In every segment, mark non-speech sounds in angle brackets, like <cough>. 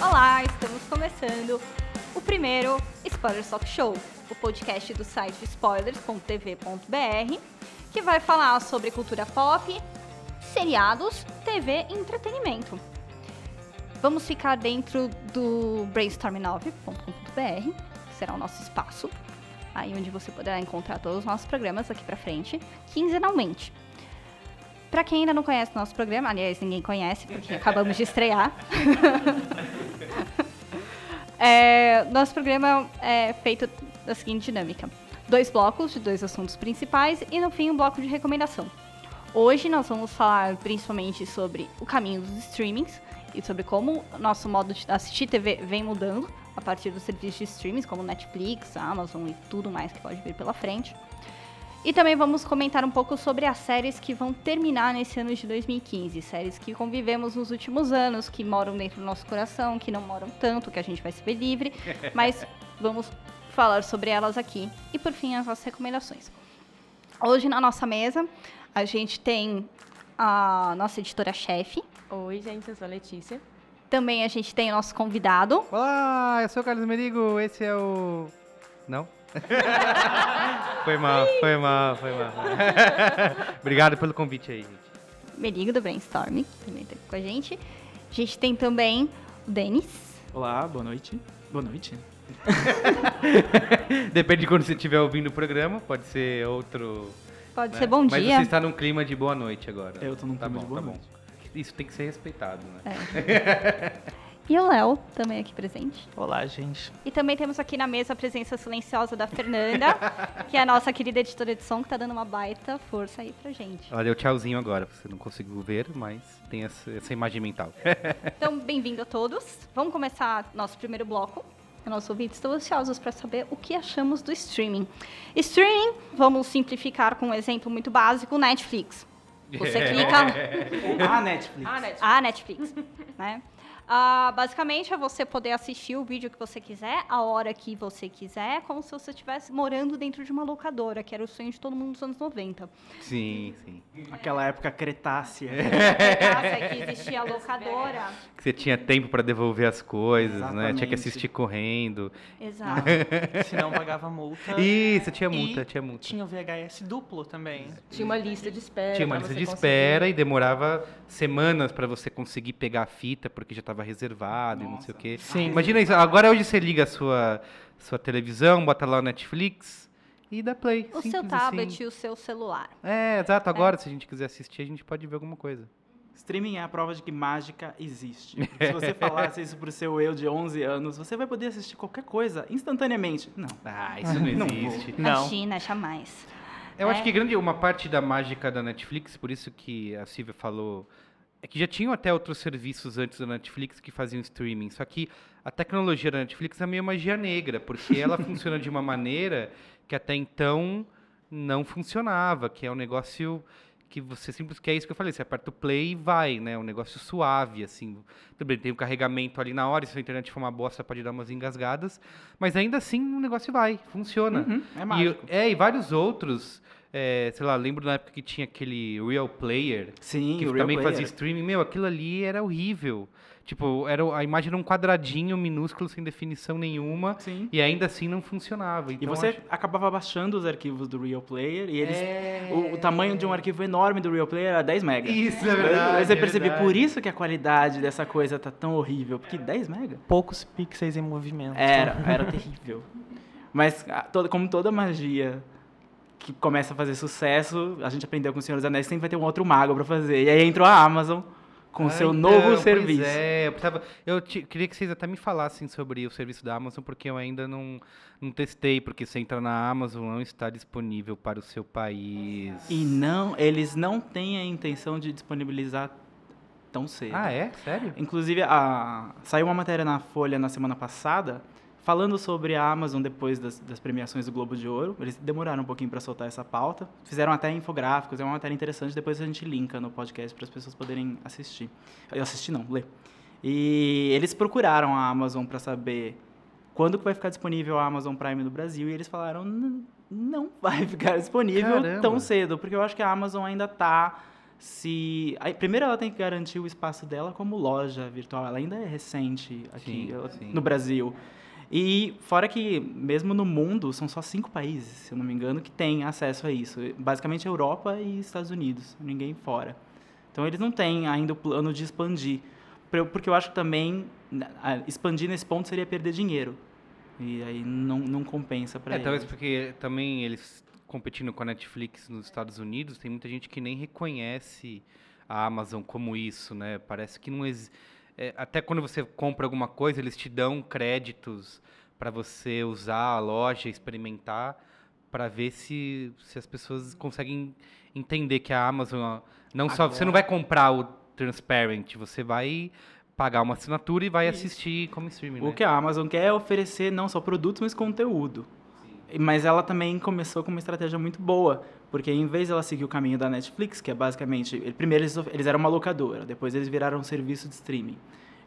Olá, estamos começando o primeiro Spoiler Talk Show, o podcast do site spoilers.tv.br, que vai falar sobre cultura pop, seriados, TV e entretenimento. Vamos ficar dentro do brainstorm9.com.br, que será o nosso espaço, aí onde você poderá encontrar todos os nossos programas daqui pra frente, quinzenalmente. Pra quem ainda não conhece o nosso programa, aliás, ninguém conhece, porque acabamos de estrear. <laughs> É, nosso programa é feito da seguinte dinâmica: dois blocos de dois assuntos principais e no fim um bloco de recomendação. Hoje nós vamos falar principalmente sobre o caminho dos streamings e sobre como o nosso modo de assistir TV vem mudando a partir dos serviços de streamings como Netflix, Amazon e tudo mais que pode vir pela frente. E também vamos comentar um pouco sobre as séries que vão terminar nesse ano de 2015. Séries que convivemos nos últimos anos, que moram dentro do nosso coração, que não moram tanto, que a gente vai se ver livre. <laughs> Mas vamos falar sobre elas aqui. E por fim, as nossas recomendações. Hoje na nossa mesa, a gente tem a nossa editora-chefe. Oi, gente, eu sou a Letícia. Também a gente tem o nosso convidado. Olá, eu sou o Carlos Merigo, esse é o. Não? <laughs> foi mal, foi mal, foi mal. <laughs> Obrigado pelo convite aí, gente. Merigo do Brainstorm, também tá aqui com a gente. A gente tem também o Denis. Olá, boa noite. Boa noite. <laughs> Depende de quando você estiver ouvindo o programa, pode ser outro. Pode né? ser bom Mas dia. você está num clima de boa noite agora. Eu tô num tá clima bom, de boa tá noite. bom. Isso tem que ser respeitado, né? É. E o Léo, também aqui presente. Olá, gente. E também temos aqui na mesa a presença silenciosa da Fernanda, <laughs> que é a nossa querida editora de som, que tá dando uma baita força aí pra gente. Ela deu tchauzinho agora, você não conseguiu ver, mas tem essa, essa imagem mental. <laughs> Então, bem-vindo a todos. Vamos começar nosso primeiro bloco. Nossos ouvintes estão ansiosos para saber o que achamos do streaming. Streaming, vamos simplificar com um exemplo muito básico, Netflix. Você <laughs> clica... Ah, Netflix. Ah, Net. a Netflix, <laughs> né? Ah, basicamente é você poder assistir o vídeo que você quiser, a hora que você quiser, como se você estivesse morando dentro de uma locadora, que era o sonho de todo mundo dos anos 90. Sim, sim. Aquela época cretácea. Nossa, que existia a <laughs> locadora. Que você tinha tempo para devolver as coisas, né? Tinha que Exatamente. assistir correndo. Exato. <laughs> Se não pagava multa. Isso, tinha multa, E tinha multa. Tinha o VHS duplo também. Tinha uma lista de espera. Tinha uma lista de conseguir. espera e demorava semanas para você conseguir pegar a fita, porque já estava reservado e não sei o quê. Sim. Imagina isso, agora hoje você liga a sua, sua televisão, bota lá o Netflix e dá play. O seu tablet assim. e o seu celular. É, exato. Agora, se a gente quiser assistir, a gente pode ver alguma coisa. Streaming é a prova de que mágica existe. Porque <laughs> se você falasse isso pro seu eu de 11 anos, você vai poder assistir qualquer coisa instantaneamente. Não. Ah, isso não <laughs> Não existe. Não. Imagina, jamais. Eu É. acho que grande uma parte da mágica da Netflix, por isso que a Silvia falou, é que já tinham até outros serviços antes da Netflix que faziam streaming. Só que a tecnologia da Netflix é meio magia negra, porque ela <laughs> funciona de uma maneira que até então não funcionava, que é um negócio que você simplesmente que é isso que eu falei, você aperta o play e vai, né? Um negócio suave, assim. Tudo bem, tem um carregamento ali na hora, se a internet for uma bosta, pode dar umas engasgadas, mas ainda assim o negócio vai, funciona. Uhum, é mágico. E, é, e vários outros, é, sei lá, lembro na época que tinha aquele Real Player, Sim, que o Real também Player. fazia streaming. Meu, aquilo ali era horrível. Tipo, era, a imagem era um quadradinho minúsculo, sem definição nenhuma, Sim. e ainda assim não funcionava. E Então, você acho- acabava baixando os arquivos do Real Player e eles. É. O, o tamanho de um arquivo enorme do Real Player era 10 MB. Isso, é verdade, Aí você é percebe verdade. por isso que a qualidade dessa coisa tá tão horrível. Porque 10 MB? Poucos pixels em movimento. Era, era terrível. Mas a- toda, como toda magia que começa a fazer sucesso, a gente aprendeu com o Senhor dos Anéis, sempre vai ter um outro mago pra fazer. E aí entrou a Amazon com o Ah, seu então, novo pois serviço. É, eu, eu te- queria que vocês até me falassem sobre o serviço da Amazon, porque eu ainda não, não testei, porque você entra na Amazon, não está disponível para o seu país. E não, eles não têm a intenção de disponibilizar tão cedo. Ah, é? Sério? Inclusive, a, saiu uma matéria na Folha na semana passada falando sobre a Amazon depois das, das premiações do Globo de Ouro. Eles demoraram um pouquinho para soltar essa pauta. Fizeram até infográficos, é uma matéria interessante. Depois a gente linka no podcast para as pessoas poderem assistir. Eu assisti não, ler. E eles procuraram a Amazon para saber quando que vai ficar disponível a Amazon Prime no Brasil? E eles falaram, "N- não vai <laughs> ficar disponível Caramba. tão cedo, porque eu acho que a Amazon ainda tá se... aí, Primeiro ela tem que garantir o espaço dela como loja virtual, ela ainda é recente aqui Sim, ela- sim. no Brasil. E fora que, mesmo no mundo, são só cinco países, se eu não me engano, que têm acesso a isso. Basicamente Europa e Estados Unidos, ninguém fora. Então eles não têm ainda o plano de expandir. Porque eu acho que também né, expandir nesse ponto seria perder dinheiro. E aí não, não compensa para É, eles. talvez porque também eles competindo com a Netflix nos Estados Unidos, tem muita gente que nem reconhece a Amazon como isso, né? Parece que não existe. Até quando você compra alguma coisa, eles te dão créditos para você usar a loja, experimentar, para ver se, se as pessoas conseguem entender que a Amazon não só você não vai comprar o Transparent, você vai pagar uma assinatura e vai Isso. assistir como streaming. O né? que a Amazon quer é oferecer não só produtos, mas conteúdo. Mas ela também começou com uma estratégia muito boa, porque em vez de ela seguir o caminho da Netflix, que é basicamente, primeiro eles, eles eram uma locadora, depois eles viraram um serviço de streaming.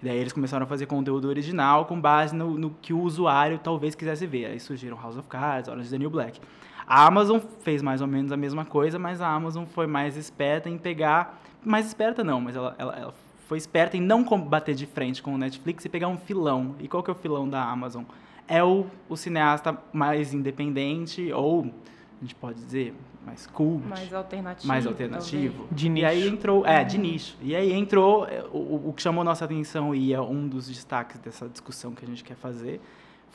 E daí eles começaram a fazer conteúdo original com base no, no que o usuário talvez quisesse ver. Aí surgiram House of Cards, is the New Black. A Amazon fez mais ou menos a mesma coisa, mas a Amazon foi mais esperta em pegar... Mais esperta não, mas ela, ela, ela foi esperta em não bater de frente com o Netflix e pegar um filão. E qual que é o filão da Amazon? É o, o cineasta mais independente, ou a gente pode dizer mais cult, Mais alternativo. mais alternativo. De E aí nicho. entrou, é, de nicho. E aí entrou é, o, o- o que chamou nossa atenção e é um dos destaques dessa discussão que a gente quer fazer,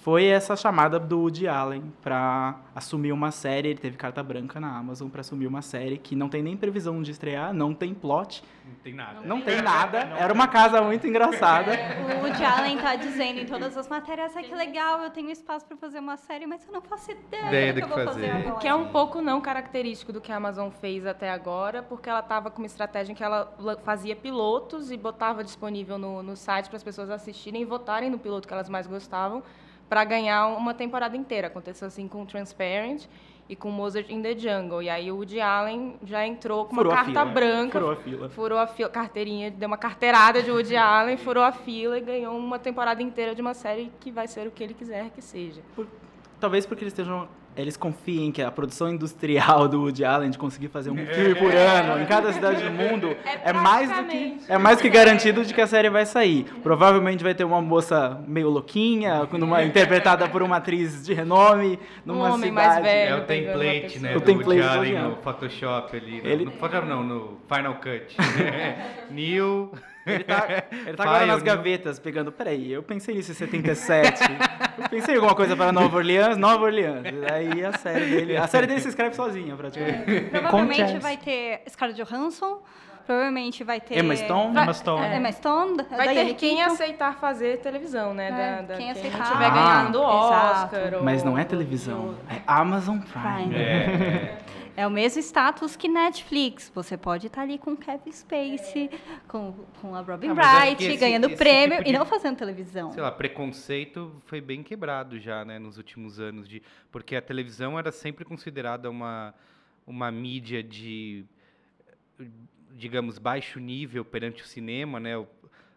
foi essa chamada do Woody Allen para assumir uma série, ele teve carta branca na Amazon para assumir uma série que não tem nem previsão de estrear, não tem plot, Não tem nada. não tem nada. Era uma casa muito engraçada. O Woody Allen tá dizendo em todas as matérias, ah, que legal, eu tenho espaço pra fazer uma série, mas eu não faço ideia, Ideia do que eu vou fazer fazer. agora. Que é um pouco não característico do que a Amazon fez até agora, porque ela estava com uma estratégia em que ela la- fazia pilotos e botava disponível no, no site para as pessoas assistirem e votarem no piloto que elas mais gostavam para ganhar uma temporada inteira. Aconteceu assim com Transparent e com Mozart in the Jungle. E aí o Woody Allen já entrou com Furou uma carta fila. branca, Furou a fila. furou a fila, carteirinha, deu uma carteirada de Woody Allen, furou a fila e ganhou uma temporada inteira de uma série que vai ser o que ele quiser que seja. Talvez porque eles estejam. Eles confiem que a produção industrial do Woody Allen de conseguir fazer um filme por ano em cada cidade do mundo É é, mais do que é mais que garantido de que a série vai sair. Provavelmente vai ter uma moça meio louquinha, com uma- <laughs> interpretada por uma atriz de renome, numa Um homem cidade. mais velho. É o template, né? O do template Woody Allen no. Photoshop ali. Ele- No, Photoshop não, no Final Cut. <laughs> <laughs> Neil. Ele tá, ele tá agora File, nas gavetas, pegando. Peraí, eu pensei nisso em 77. eu pensei em alguma coisa para Nova Orleans, Nova Orleans. Daí a série dele. A série dele se escreve sozinha, praticamente. Provavelmente Acontece. vai ter Scarlett Johansson, provavelmente vai ter... Emma Stone. Vai- Emma Stone. é, Emma Stone, Vai ter quem Keaton. aceitar fazer televisão, né? É, da, da- quem quem aceitar. não estiver Ah, ganhando. Oscar. ou- Mas não é televisão, é Amazon Prime. Prime. É, <laughs> É o mesmo status que Netflix. Você pode estar ali com Kevin Spacey, com, com a Robin Ah, que Wright, esse- ganhando esse prêmio tipo e de- não fazendo televisão. sei lá, preconceito foi bem quebrado já, né, nos últimos anos. De, porque a televisão era sempre considerada uma, uma mídia de, digamos, baixo nível perante o cinema, né? O,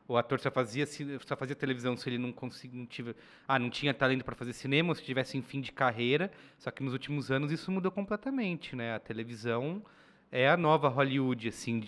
o ator só fazia, só fazia televisão se ele não conseguia, não tive, ah, não tinha talento para fazer cinema, ou se tivesse em fim de carreira. Só que nos últimos anos isso mudou completamente, né? A televisão é a nova Hollywood, assim.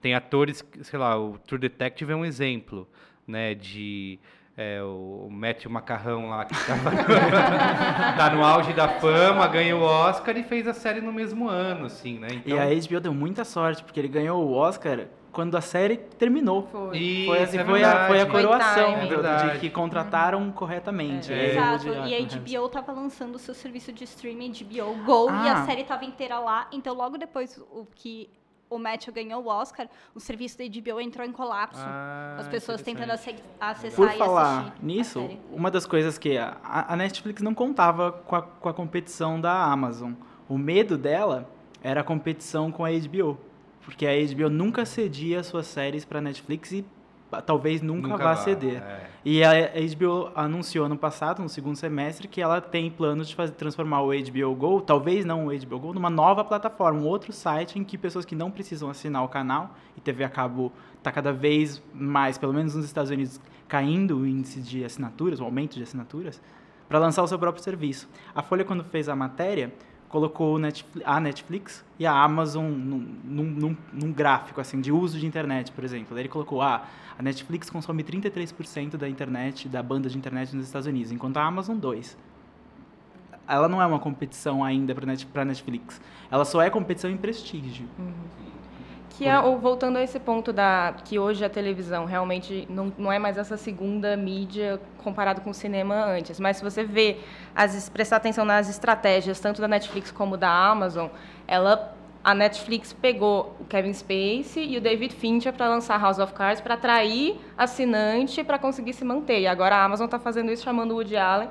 tem atores, sei lá, o True Detective é um exemplo, né? De é, o Matthew Macarrão lá, que tava, <laughs> tá no auge da fama, ganhou o Oscar e fez a série no mesmo ano, assim, né? E a HBO deu muita sorte, porque ele ganhou o Oscar quando a série terminou. Foi. Isso, Foi, assim, é foi, a, foi a. Foi coroação timing. do- de que contrataram corretamente. É. o Exato, e a. HBO tava lançando o seu serviço de streaming HBO Go e Ah. a série tava inteira lá. Então, logo depois o que o Matthew ganhou o Oscar, o serviço da HBO entrou em colapso. Ah, As pessoas tentando acessar Por e falar nisso, uma das coisas que a, a Netflix não contava com a, com a competição da Amazon. O medo dela era a competição com a HBO. Porque a HBO nunca cedia suas séries para Netflix e ah, talvez nunca, vá ceder. é. E a HBO anunciou no passado, no segundo semestre, que ela tem planos de fazer, transformar o HBO Go, talvez não o HBO Go, numa nova plataforma, um outro site em que pessoas que não precisam assinar o canal, e TV a cabo está cada vez mais, pelo menos nos Estados Unidos, caindo o índice de assinaturas, o aumento de assinaturas, para lançar o seu próprio serviço. A Folha, quando fez a matéria, colocou Netflix- a Netflix e a Amazon num, num- num- gráfico assim de uso de internet, por exemplo. Daí ele colocou, ah, a Netflix consome 33% da internet, da banda de internet nos Estados Unidos, enquanto a Amazon 2%. Ela não é uma competição ainda para Net, Netflix. Ela só é competição em prestígio. Que é, voltando a esse ponto da que hoje a televisão realmente não, não é mais essa segunda mídia comparado com o cinema antes. Mas se você vê, as, prestar atenção nas estratégias, tanto da Netflix como da Amazon, ela, a Netflix pegou o Kevin Spacey e o David Fincher para lançar House of Cards para atrair assinante para conseguir se manter. E agora a Amazon está fazendo isso chamando o Woody Allen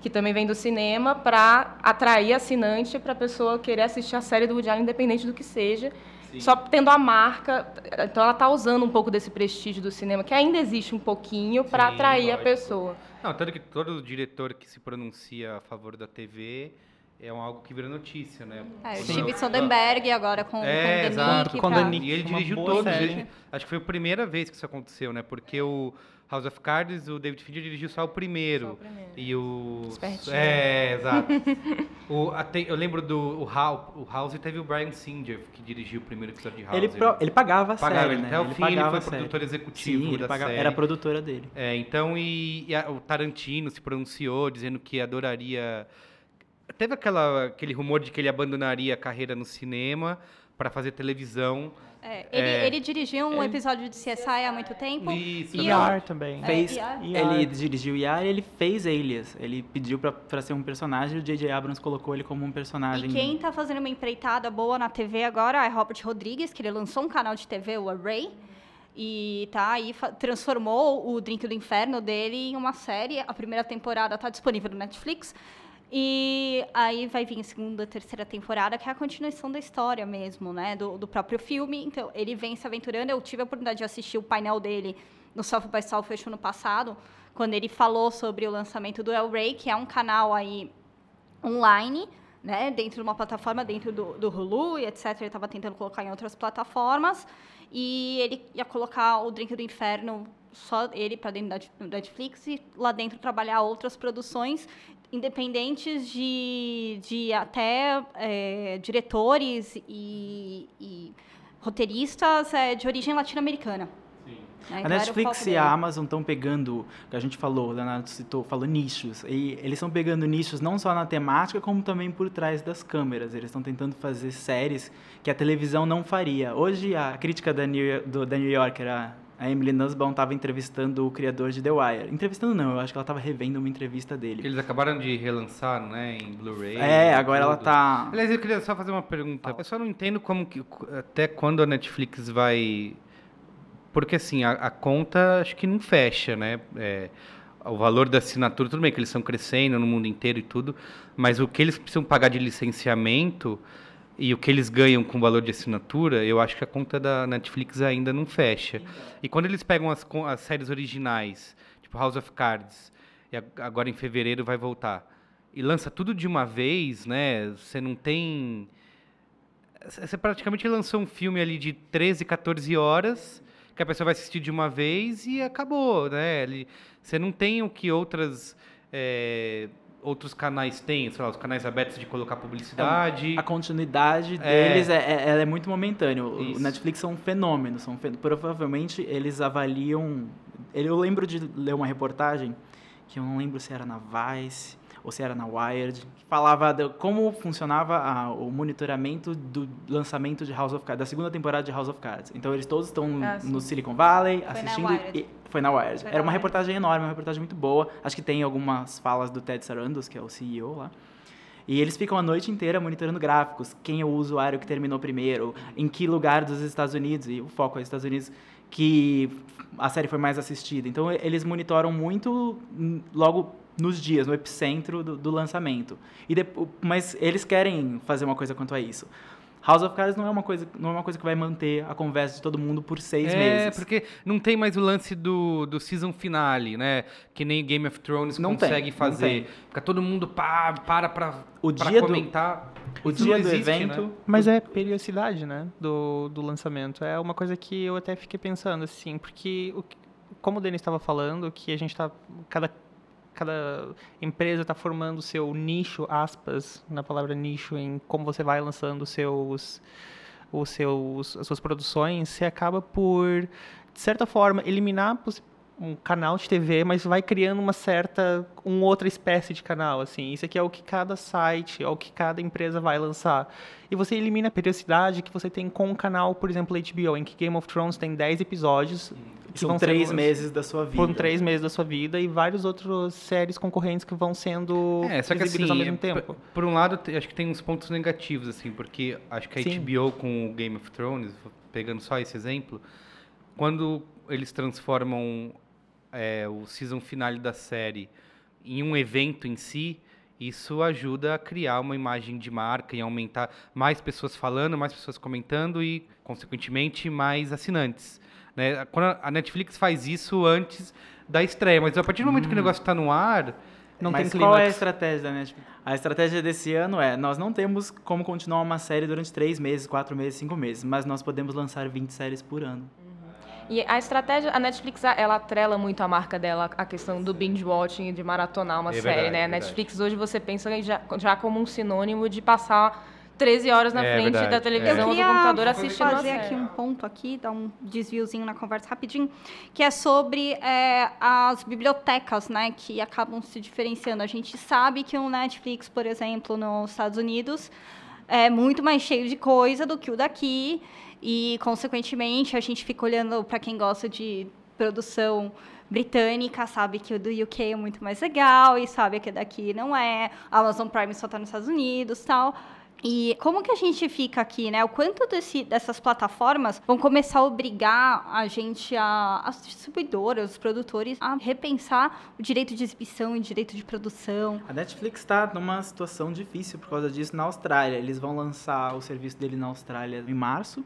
que também vem do cinema, para atrair assinante para a pessoa querer assistir a série do Woody Allen, independente do que seja. Só tendo a marca. Então ela está usando um pouco desse prestígio do cinema, que ainda existe um pouquinho, para Sim, atrair a lógico. pessoa. Não, tanto que todo diretor que se pronuncia a favor da TV é um algo que vira notícia, né? É, o Steve Soderbergh agora com, É, com o exato. The Com pra-. E ele dirigiu todos. ele- acho que foi a primeira vez que isso aconteceu, né? Porque o House of Cards, o David Fincher dirigiu só o primeiro. Só o primeiro. E o. Espertinho. É, exato. <laughs> o, até, eu lembro do o House, o House teve o Brian Singer, que dirigiu o primeiro episódio de House. Ele, pro- ele pagava a Pagava, série, ele- né? até o fim ele pagava foi produtor executivo Sim, ele da pagava, série. era a produtora dele. É, então, e, e a- o Tarantino se pronunciou dizendo que adoraria. Teve aquela, aquele rumor de que ele abandonaria a carreira no cinema para fazer televisão. É, ele, É. ele dirigiu um episódio de CSI há muito tempo. Isso, E E eu- ar também. É, Fez, ele ER. dirigiu IAR e ele fez Alias. Ele pediu pra, pra ser um personagem e o J.J. Abrams colocou ele como um personagem. E quem tá fazendo uma empreitada boa na TV agora é Robert Rodrigues, que ele lançou um canal de TV, o Array. E tá aí, transformou o Drink do Inferno dele em uma série. A primeira temporada tá disponível no Netflix. E aí vai vir a segunda, terceira temporada, que é a continuação da história mesmo, né? Do, do próprio filme. Então, ele vem se aventurando. Eu tive a oportunidade de assistir o painel dele no South by Southwest ano passado, quando ele falou sobre o lançamento do El Rey, que é um canal aí online, né, dentro de uma plataforma, dentro do, do Hulu e etc. Ele estava tentando colocar em outras plataformas. E ele ia colocar o Drink do Inferno, só ele para dentro da Netflix e lá dentro trabalhar outras produções independentes de, de até é, diretores e, e roteiristas é, de origem latino-americana. Né? A Então, Netflix e a dele. Amazon estão pegando, que a gente falou, o Leonardo citou, falou nichos. E eles estão pegando nichos não só na temática, como também por trás das câmeras. Eles estão tentando fazer séries que a televisão não faria. Hoje, a crítica da New, do, da New Yorker, a, a Emily Nussbaum, estava entrevistando o criador de The Wire. Entrevistando não, eu acho que ela estava revendo uma entrevista dele. Eles acabaram de relançar, né, em Blu-ray. É, agora ela tudo. tá... Aliás, eu queria só fazer uma pergunta. Eu só não entendo como que, até quando a Netflix vai. Porque assim, a, a conta acho que não fecha, né? É, o valor da assinatura, tudo bem que eles estão crescendo no mundo inteiro e tudo, mas o que eles precisam pagar de licenciamento e o que eles ganham com o valor de assinatura, eu acho que a conta da Netflix ainda não fecha. E quando eles pegam as, as séries originais, tipo House of Cards, e ag- agora em fevereiro vai voltar, e lança tudo de uma vez, né? Você não tem. Você praticamente lançou um filme ali de 13, 14 horas, que a pessoa vai assistir de uma vez e acabou, né? Você não tem o que outras. é, outros canais têm, sei lá, os canais abertos de colocar publicidade. A continuidade É. deles é, é, é muito momentânea. O-. Netflix são um fenômeno. São fen- Provavelmente eles avaliam. Eu lembro de ler uma reportagem, que eu não lembro se era na Vice ou se era na Wired, que falava de como funcionava a- o monitoramento do lançamento de House of Cards, da segunda temporada de House of Cards. Então eles todos estão Ah, no Silicon Valley na assistindo. E- foi na Wired. Foi Era na uma Wired. reportagem enorme, uma reportagem muito boa. Acho que tem algumas falas do Ted Sarandos, que é o CEO lá. E eles ficam a noite inteira monitorando gráficos, quem é o usuário que terminou primeiro, em que lugar dos Estados Unidos, e o foco é Estados Unidos, que a série foi mais assistida. Então eles monitoram muito hum, logo nos dias, no epicentro do, do lançamento. E depo- mas eles querem fazer uma coisa quanto a isso. House of Cards não é uma coisa, não é uma coisa que vai manter a conversa de todo mundo por seis é, meses. porque não tem mais o lance do, do season finale, né? Que nem Game of Thrones Não tem, consegue não fazer. tem. Fica todo mundo pá, para pra, O pra dia do- comentar. O Isso dia do existe, evento, né? Mas é periodicidade, né? Do, do lançamento. É uma coisa que eu até fiquei pensando, assim, porque, o, como o Denis estava falando, que a gente tá. Cada, cada empresa está formando seu nicho, aspas, na palavra nicho, em como você vai lançando seus, os seus, as suas produções, você acaba por, de certa forma, eliminar um canal de TV, mas vai criando uma certa, uma outra espécie de canal, assim. Isso aqui é o que cada site, é o que cada empresa vai lançar. E você elimina a periodicidade que você tem com um canal, por exemplo, HBO, em que Game of Thrones tem 10 episódios. que São três sendo- meses da sua vida. Por três meses da sua vida e várias outras séries concorrentes que vão sendo É, só que assim, ao mesmo tempo. Por, um lado, acho que tem uns pontos negativos, assim, porque acho que a Sim. HBO com o Game of Thrones, pegando só esse exemplo, quando eles transformam é, o season finale da série em um evento em si, isso ajuda a criar uma imagem de marca e aumentar mais pessoas falando, mais pessoas comentando e, consequentemente, mais assinantes. Né? Quando a Netflix faz isso antes da estreia, mas a partir do momento que o negócio está no ar, Não Mas tem qual é a clímax. estratégia da Netflix? A estratégia desse ano é, nós não temos como continuar uma série durante três meses, quatro meses, cinco meses, mas nós podemos lançar 20 séries por ano. E a estratégia, a Netflix, ela atrela muito a marca dela, a questão do binge watching, de maratonar uma É série, verdade, né? A é verdade. Netflix hoje você pensa já, já como um sinônimo de passar 13 horas na É frente verdade, da é. televisão ou do computador assistindo fazer série. aqui um ponto aqui, dar um desviozinho na conversa rapidinho, que é sobre é, as bibliotecas, né, que acabam se diferenciando. A gente sabe que o Netflix, por exemplo, nos Estados Unidos, é muito mais cheio de coisa do que o daqui e, consequentemente, a gente fica olhando para quem gosta de produção britânica, sabe que o do UK é muito mais legal e sabe que daqui não é. A Amazon Prime só está nos Estados Unidos, tal. E como que a gente fica aqui, né? O quanto desse, dessas plataformas vão começar a obrigar a gente, a, as distribuidoras, os produtores, a repensar o direito de exibição e direito de produção. A Netflix está numa situação difícil por causa disso na Austrália. Eles vão lançar o serviço dele na Austrália em março.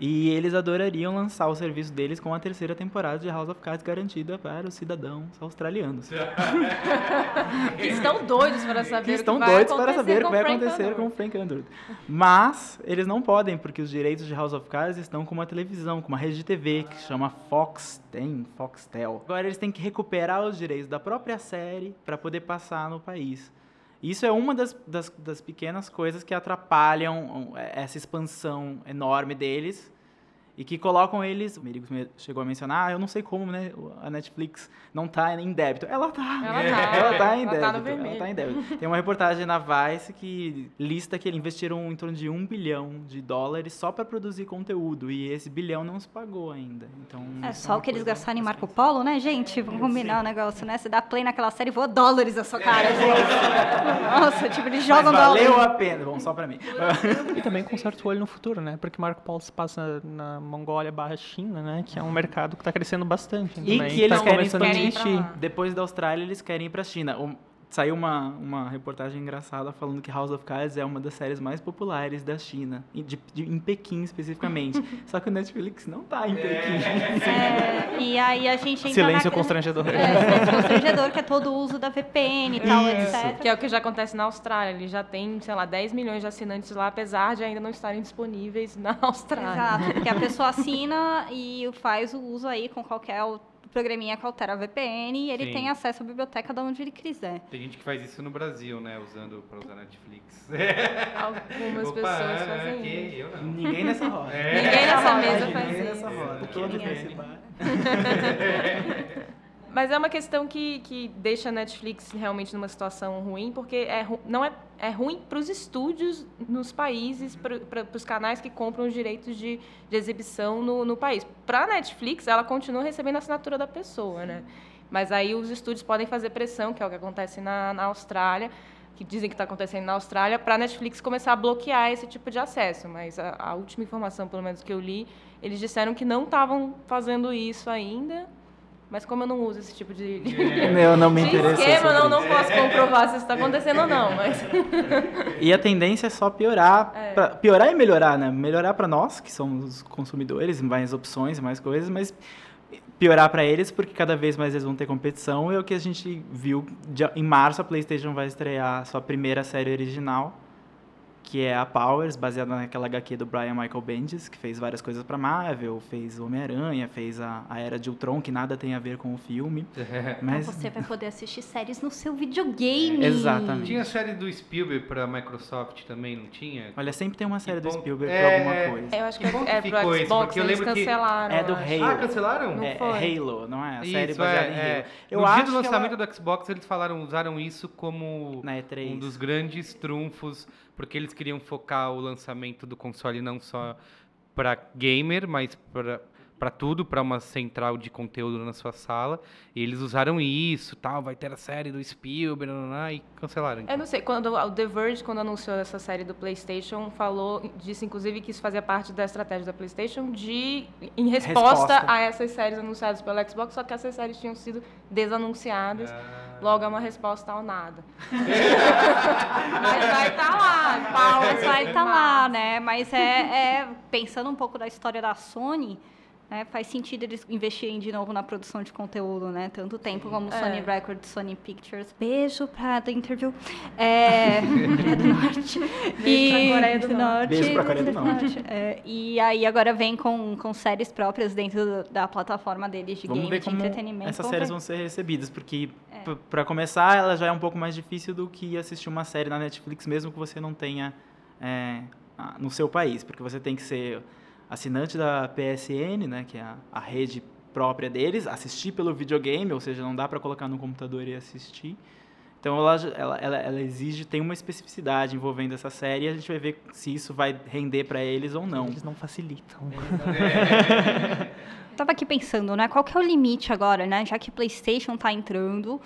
E eles adorariam lançar o serviço deles com a terceira temporada de House of Cards garantida para os cidadãos australianos. <laughs> Que estão doidos para saber que o estão que vai doidos para acontecer saber o com que vai acontecer com o Frank Underwood. Mas eles não podem, porque os direitos de House of Cards estão com uma televisão, com uma rede de TV que chama Fox, tem Foxtel. Agora eles têm que recuperar os direitos da própria série para poder passar no país. Isso é uma das, das, das pequenas coisas que atrapalham um, essa expansão enorme deles e que colocam eles. O Merigo chegou a mencionar, ah, eu não sei como, né? A Netflix não tá em débito. Ela tá. Ela <laughs> tá, ela tá em ela débito. tá no ela vermelho. tá em débito. Tem uma reportagem na Vice que lista que eles investiram em torno de um bilhão de dólares só para produzir conteúdo e esse bilhão não se pagou ainda. Então É isso só o que eles gastaram em Marco Polo, né, gente? Vamos combinar o negócio, né? Você dá play naquela série e voa dólares na sua cara, gente. Nossa, tipo, eles Mas jogam valeu dólares. a pena. Bom, só para mim. E também com um certo olho no futuro, né? Porque Marco Polo se passa na Mongólia barra China, né? Que é um mercado que está crescendo bastante. E também, que eles tá querem a expandir. Depois da Austrália, eles querem ir pra China. Um- saiu uma, uma reportagem engraçada falando que House of Cards é uma das séries mais populares da China. de- de- em Pequim, especificamente. <laughs> Só que o Netflix não tá em Pequim. É, e aí a gente entra Silêncio na... constrangedor. É, silêncio constrangedor, que é todo o uso da VPN e tal, Isso. etc. Que é o que já acontece na Austrália. Ele já tem, sei lá, 10 milhões de assinantes lá, apesar de ainda não estarem disponíveis na Austrália. Exato, porque a pessoa <laughs> assina e faz o uso aí com qualquer o- programinha que altera a VPN e ele Sim. tem acesso à biblioteca de onde ele quiser. Tem gente que faz isso no Brasil, né? Usando para usar Netflix. <laughs> Algumas Opa, pessoas é, fazem que isso. eu não. Ninguém nessa roda. Ninguém nessa mesa faz Ninguém isso. nessa roda. Ninguém. nesse bar. <laughs> Mas é uma questão que, que deixa a Netflix realmente numa situação ruim, porque é, não é, é ruim para os estúdios nos países, para os canais que compram os direitos de, de exibição no, no país. Para a Netflix, ela continua recebendo a assinatura da pessoa, né? Mas aí os estúdios podem fazer pressão, que é o que acontece na, na Austrália, que dizem que está acontecendo na Austrália, para a Netflix começar a bloquear esse tipo de acesso. Mas a, a última informação, pelo menos que eu li, eles disseram que não estavam fazendo isso ainda. Mas como eu não uso esse tipo de, de Eu não me de interesso. esquema, não, não posso comprovar se isso está acontecendo ou não. Mas <laughs> E a tendência é só piorar. É. pra- piorar e melhorar, né? Melhorar para nós, que somos os consumidores, mais opções, mais coisas, mas piorar para eles, porque cada vez mais eles vão ter competição. E é o que a gente viu. de- em março, a PlayStation vai estrear sua primeira série original. Que é a Powers, baseada naquela HQ do Brian Michael Bendis, que fez várias coisas para Marvel, fez Homem-Aranha, fez a, a Era de Ultron, que nada tem a ver com o filme. <laughs> Mas Então você vai poder assistir séries no seu videogame. Exatamente. Tinha a série do Spielberg pra Microsoft também, não tinha? olha, sempre tem uma série do. Spielberg É, pra alguma coisa. Eu acho que Que é ficou pro Xbox, porque eu eles lembro que- cancelaram. É do. Halo. Ah, cancelaram? Não É, foi. é Halo, não é? A série Isso, baseada é, em é. Halo. Eu no acho dia do que ela- lançamento do Xbox, eles falaram, usaram isso como Na E3. um dos grandes trunfos, porque eles queriam focar o lançamento do console não só para gamer, mas para para tudo, para uma central de conteúdo na sua sala. E eles usaram isso, tal, vai ter a série do Spielberg, nananã, e cancelaram. Eu não sei, quando o The Verge, quando anunciou essa série do PlayStation, falou, disse inclusive que isso fazia parte da estratégia da PlayStation de em resposta, Resposta. a essas séries anunciadas pelo Xbox, só que essas séries tinham sido desanunciadas. Ah. Logo é uma resposta ao nada. <laughs> Mas vai estar lá, pau, Mas vai estar lá, né? Mas é, é- pensando um pouco da história da Sony, né, faz sentido eles investirem de novo na produção de conteúdo, né? Tanto tempo como É. Sony Records, Sony Pictures. Beijo pra The Interview. É, <laughs> Coreia <laughs> do Norte. Beijo pra Coreia do Norte. Beijo pra Coreia do Norte. É, e aí agora vem com, com séries próprias dentro da plataforma deles de Vamos game, ver de como entretenimento. essas séries vão ser recebidas, porque É. p- pra começar, ela já é um pouco mais difícil do que assistir uma série na Netflix, mesmo que você não tenha é, no seu país, porque você tem que ser assinante da PSN, né, que é a, a rede própria deles, assistir pelo videogame, ou seja, não dá para colocar no computador e assistir. Então ela, ela, ela, ela exige, tem uma especificidade envolvendo essa série e a gente vai ver se isso vai render para eles ou não. Eles não facilitam. <laughs> Tava aqui pensando, né? Qual que é o limite agora, né? Já que PlayStation tá entrando,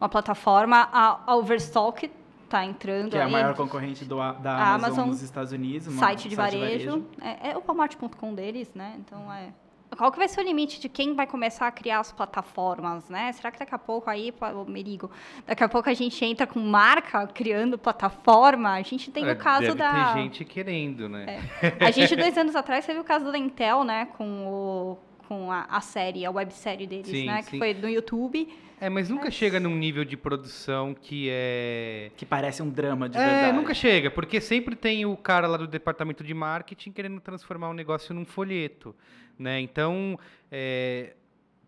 uma plataforma, a, a Overstock tá entrando Que é a aí, maior concorrente do, da A Amazon, Amazon, nos Estados Unidos. site de varejo. É, é o Walmart.com deles, né? Então é. Qual que vai ser o limite de quem vai começar a criar as plataformas, né? Será que daqui a pouco aí, ô, Merigo, daqui a pouco a gente entra com marca criando plataforma? A gente tem É, o caso deve da. ter gente querendo, né? A gente, dois <laughs> anos atrás, teve o caso da Intel, né? Com, o, com a, a série, a websérie deles, Sim, né? sim. Que foi no YouTube. É, mas nunca Mas- chega num nível de produção que é. Que parece um drama de é, verdade. nunca chega, porque sempre tem o cara lá do departamento de marketing querendo transformar o negócio num folheto, né? Então, é,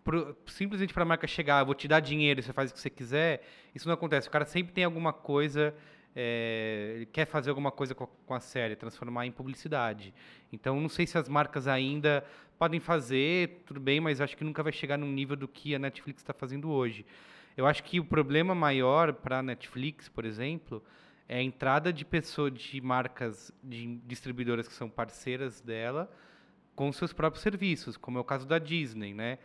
pro- simplesmente para a marca chegar, "Ah, vou te dar dinheiro, e você faz o que você quiser, isso não acontece. O cara sempre tem alguma coisa, é, ele quer fazer alguma coisa com a, com a série, transformar em publicidade. Então, não sei se as marcas ainda podem fazer, tudo bem, mas acho que nunca vai chegar num nível do que a Netflix está fazendo hoje. Eu acho que o problema maior para a Netflix, por exemplo, é a entrada de pessoas, de marcas, de distribuidoras que são parceiras dela com seus próprios serviços, como é o caso da Disney, né?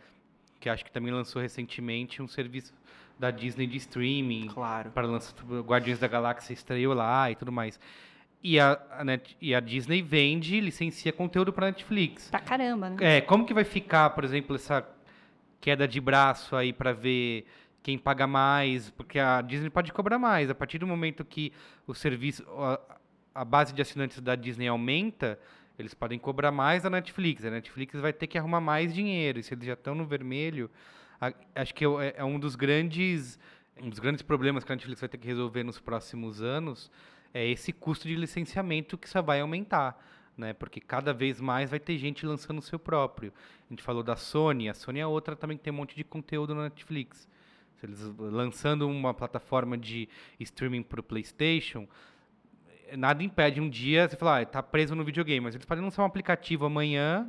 Que acho que também lançou recentemente um serviço da Disney de streaming Claro. para lançar tipo, Guardiões da Galáxia estreou lá e tudo mais. E a, a Net- e a Disney vende, licencia conteúdo para Netflix. Pra caramba, né? É, como que vai ficar, por exemplo, essa queda de braço aí para ver quem paga mais? Porque a Disney pode cobrar mais. A partir do momento que o serviço, a, a base de assinantes da Disney aumenta, eles podem cobrar mais da Netflix. A Netflix vai ter que arrumar mais dinheiro. E se eles já estão no vermelho, a- acho que é, é um dos grandes um dos grandes problemas que a Netflix vai ter que resolver nos próximos anos é esse custo de licenciamento que só vai aumentar né? Porque cada vez mais vai ter gente lançando o seu próprio. A gente falou da Sony, a Sony é outra também que tem um monte de conteúdo na Netflix. Se eles lançando uma plataforma de streaming para o PlayStation, nada impede um dia você falar, ah, tá preso no videogame, mas eles podem lançar um aplicativo amanhã.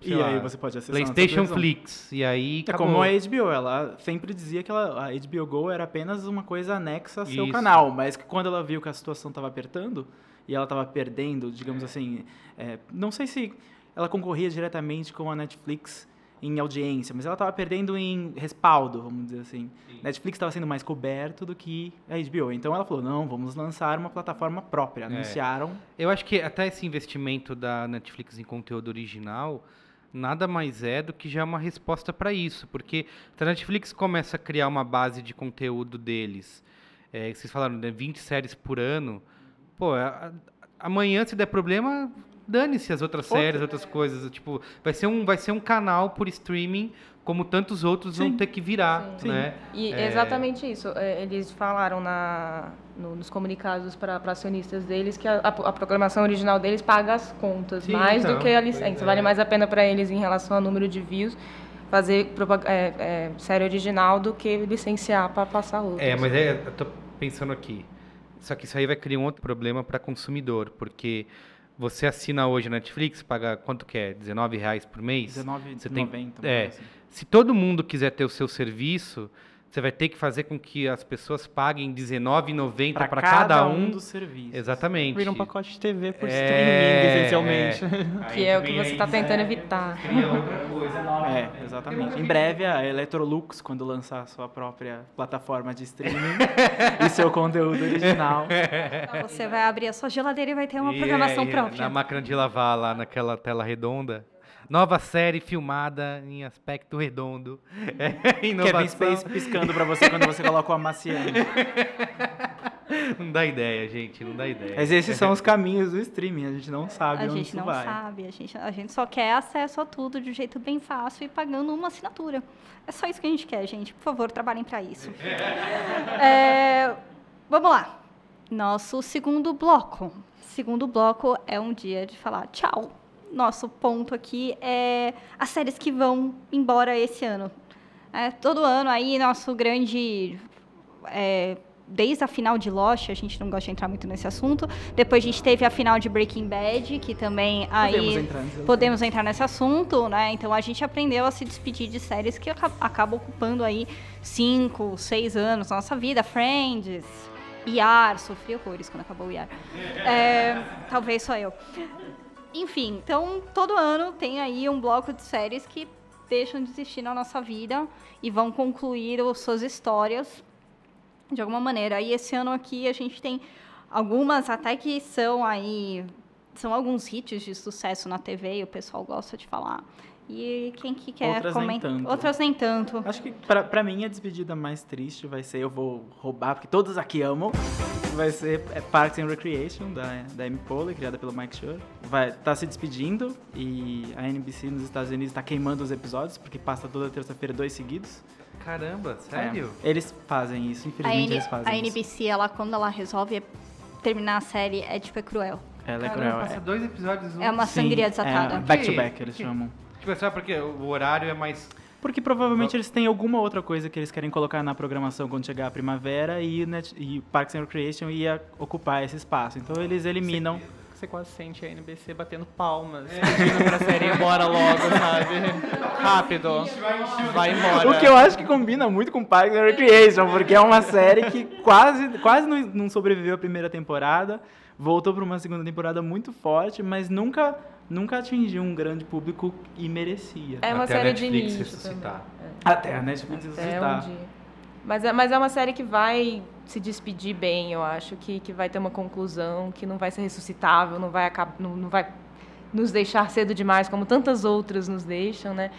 Sei E lá, aí você pode acessar PlayStation. Flix. E aí. É acabou. como a HBO, ela sempre dizia que ela, a HBO Go era apenas uma coisa anexa ao seu Isso. canal, mas que quando ela viu que a situação estava apertando e ela estava perdendo, digamos assim, é, não sei se ela concorria diretamente com a Netflix em audiência, mas ela estava perdendo em respaldo, vamos dizer assim. Netflix estava sendo mais coberto do que a HBO, então ela falou, não, vamos lançar uma plataforma própria. Anunciaram, Eu acho que até esse investimento da Netflix em conteúdo original nada mais é do que já uma resposta para isso, porque a Netflix começa a criar uma base de conteúdo deles, é, vocês falaram, né, 20 séries por ano, pô, a- a- amanhã se der problema, dane-se as outras séries, outras coisas. Tipo, vai ser um, vai ser um canal por streaming, como tantos outros vão Sim. ter que virar, Sim. né? E É. exatamente isso. É, Eles falaram na, no- nos comunicados para acionistas deles que a, a- a programação original deles paga as contas Sim, mais então, do que a licença. é. Vale mais a pena para eles em relação ao número de views fazer é, é, série original do que licenciar para passar outras. É, mas é, eu tô pensando aqui. Só que isso aí vai criar um outro problema para consumidor, porque você assina hoje a Netflix, paga quanto que é? 19 reais por mês? R$19,90. Você tem- uma é. assim. Se todo mundo quiser ter o seu serviço, você vai ter que fazer com que as pessoas paguem R$19,90 Pra para cada, cada um dos serviços. Exatamente. Vira um pacote de TV por É, streaming, essencialmente. é. <laughs> Que é o que você está tentando evitar. cria outra coisa. <laughs> É, exatamente. Em breve, a Electrolux, quando lançar sua própria plataforma de streaming <laughs> e seu conteúdo original. Então você vai abrir a sua geladeira e vai ter uma programação própria. Na máquina de lavar, lá naquela tela redonda. Nova série filmada em aspecto redondo. <laughs> É, Kevin inovação. Space piscando pra você quando você coloca o amaciante. <laughs> Não dá ideia, gente, não dá ideia. Mas esses são os <laughs> caminhos do streaming, a gente não sabe A onde gente isso não vai. sabe, a gente, a gente só quer acesso a tudo de um jeito bem fácil e pagando uma assinatura. É só isso que a gente quer, gente. Por favor, trabalhem para isso. É, vamos lá. Nosso segundo bloco. Segundo bloco é um dia de falar tchau. Nosso ponto aqui é as séries que vão embora esse ano. É, todo ano aí, nosso grande é, desde a final de Lost, a gente não gosta de entrar muito nesse assunto. Depois a gente teve a final de Breaking Bad, que também aí Podemos entrar nesse podemos entrar nesse assunto, né? Então a gente aprendeu a se despedir de séries que aca- acabam ocupando aí cinco, seis anos da nossa vida. Friends, IAR, sofri horrores quando acabou o IAR. É, talvez só eu. Enfim, então todo ano tem aí um bloco de séries que deixam de existir na nossa vida e vão concluir as suas histórias de alguma maneira. E esse ano aqui a gente tem algumas até que são aí são alguns hits de sucesso na TV e o pessoal gosta de falar. E quem que quer Outras nem comentar? tanto. Outras nem tanto. Acho que pra, pra mim a despedida mais triste vai ser, eu vou roubar, porque todos aqui amam, vai ser é, Parks and Recreation, da, da Amy Poehler, criada pelo Mike Schur. Vai tá se despedindo e a NBC nos Estados Unidos está queimando os episódios, porque passa toda terça-feira dois seguidos. Caramba, sério? É, eles fazem isso, infelizmente eles fazem a isso. NBC, ela, quando ela resolve terminar a série, é tipo, é cruel. Ela é Caramba, cruel. passa É, dois episódios É uma Sim, sangria é, desatada. back to back, eles que- chamam. Tipo, é só porque o horário é mais. Porque provavelmente eles têm alguma outra coisa que eles querem colocar na programação quando chegar a primavera e, Net- e Parks and Recreation ia ocupar esse espaço. Então eles eliminam. Você quase sente a NBC batendo palmas, pedindo pra série ir embora logo, sabe? Rápido. Vai embora. O que eu acho que combina muito com Parks and Recreation, porque é uma série que quase, quase não, não sobreviveu à primeira temporada, voltou para uma segunda temporada muito forte, mas nunca, nunca atingiu um grande público e merecia. É uma Até a série de Netflix nicho ressuscitar. também. Até a Netflix Até ressuscitar. um dia. Mas é, mas é uma série que vai se despedir bem, eu acho, que, que vai ter uma conclusão, que não vai ser ressuscitável, não vai, acab- não, não vai nos deixar cedo demais, como tantas outras nos deixam, né?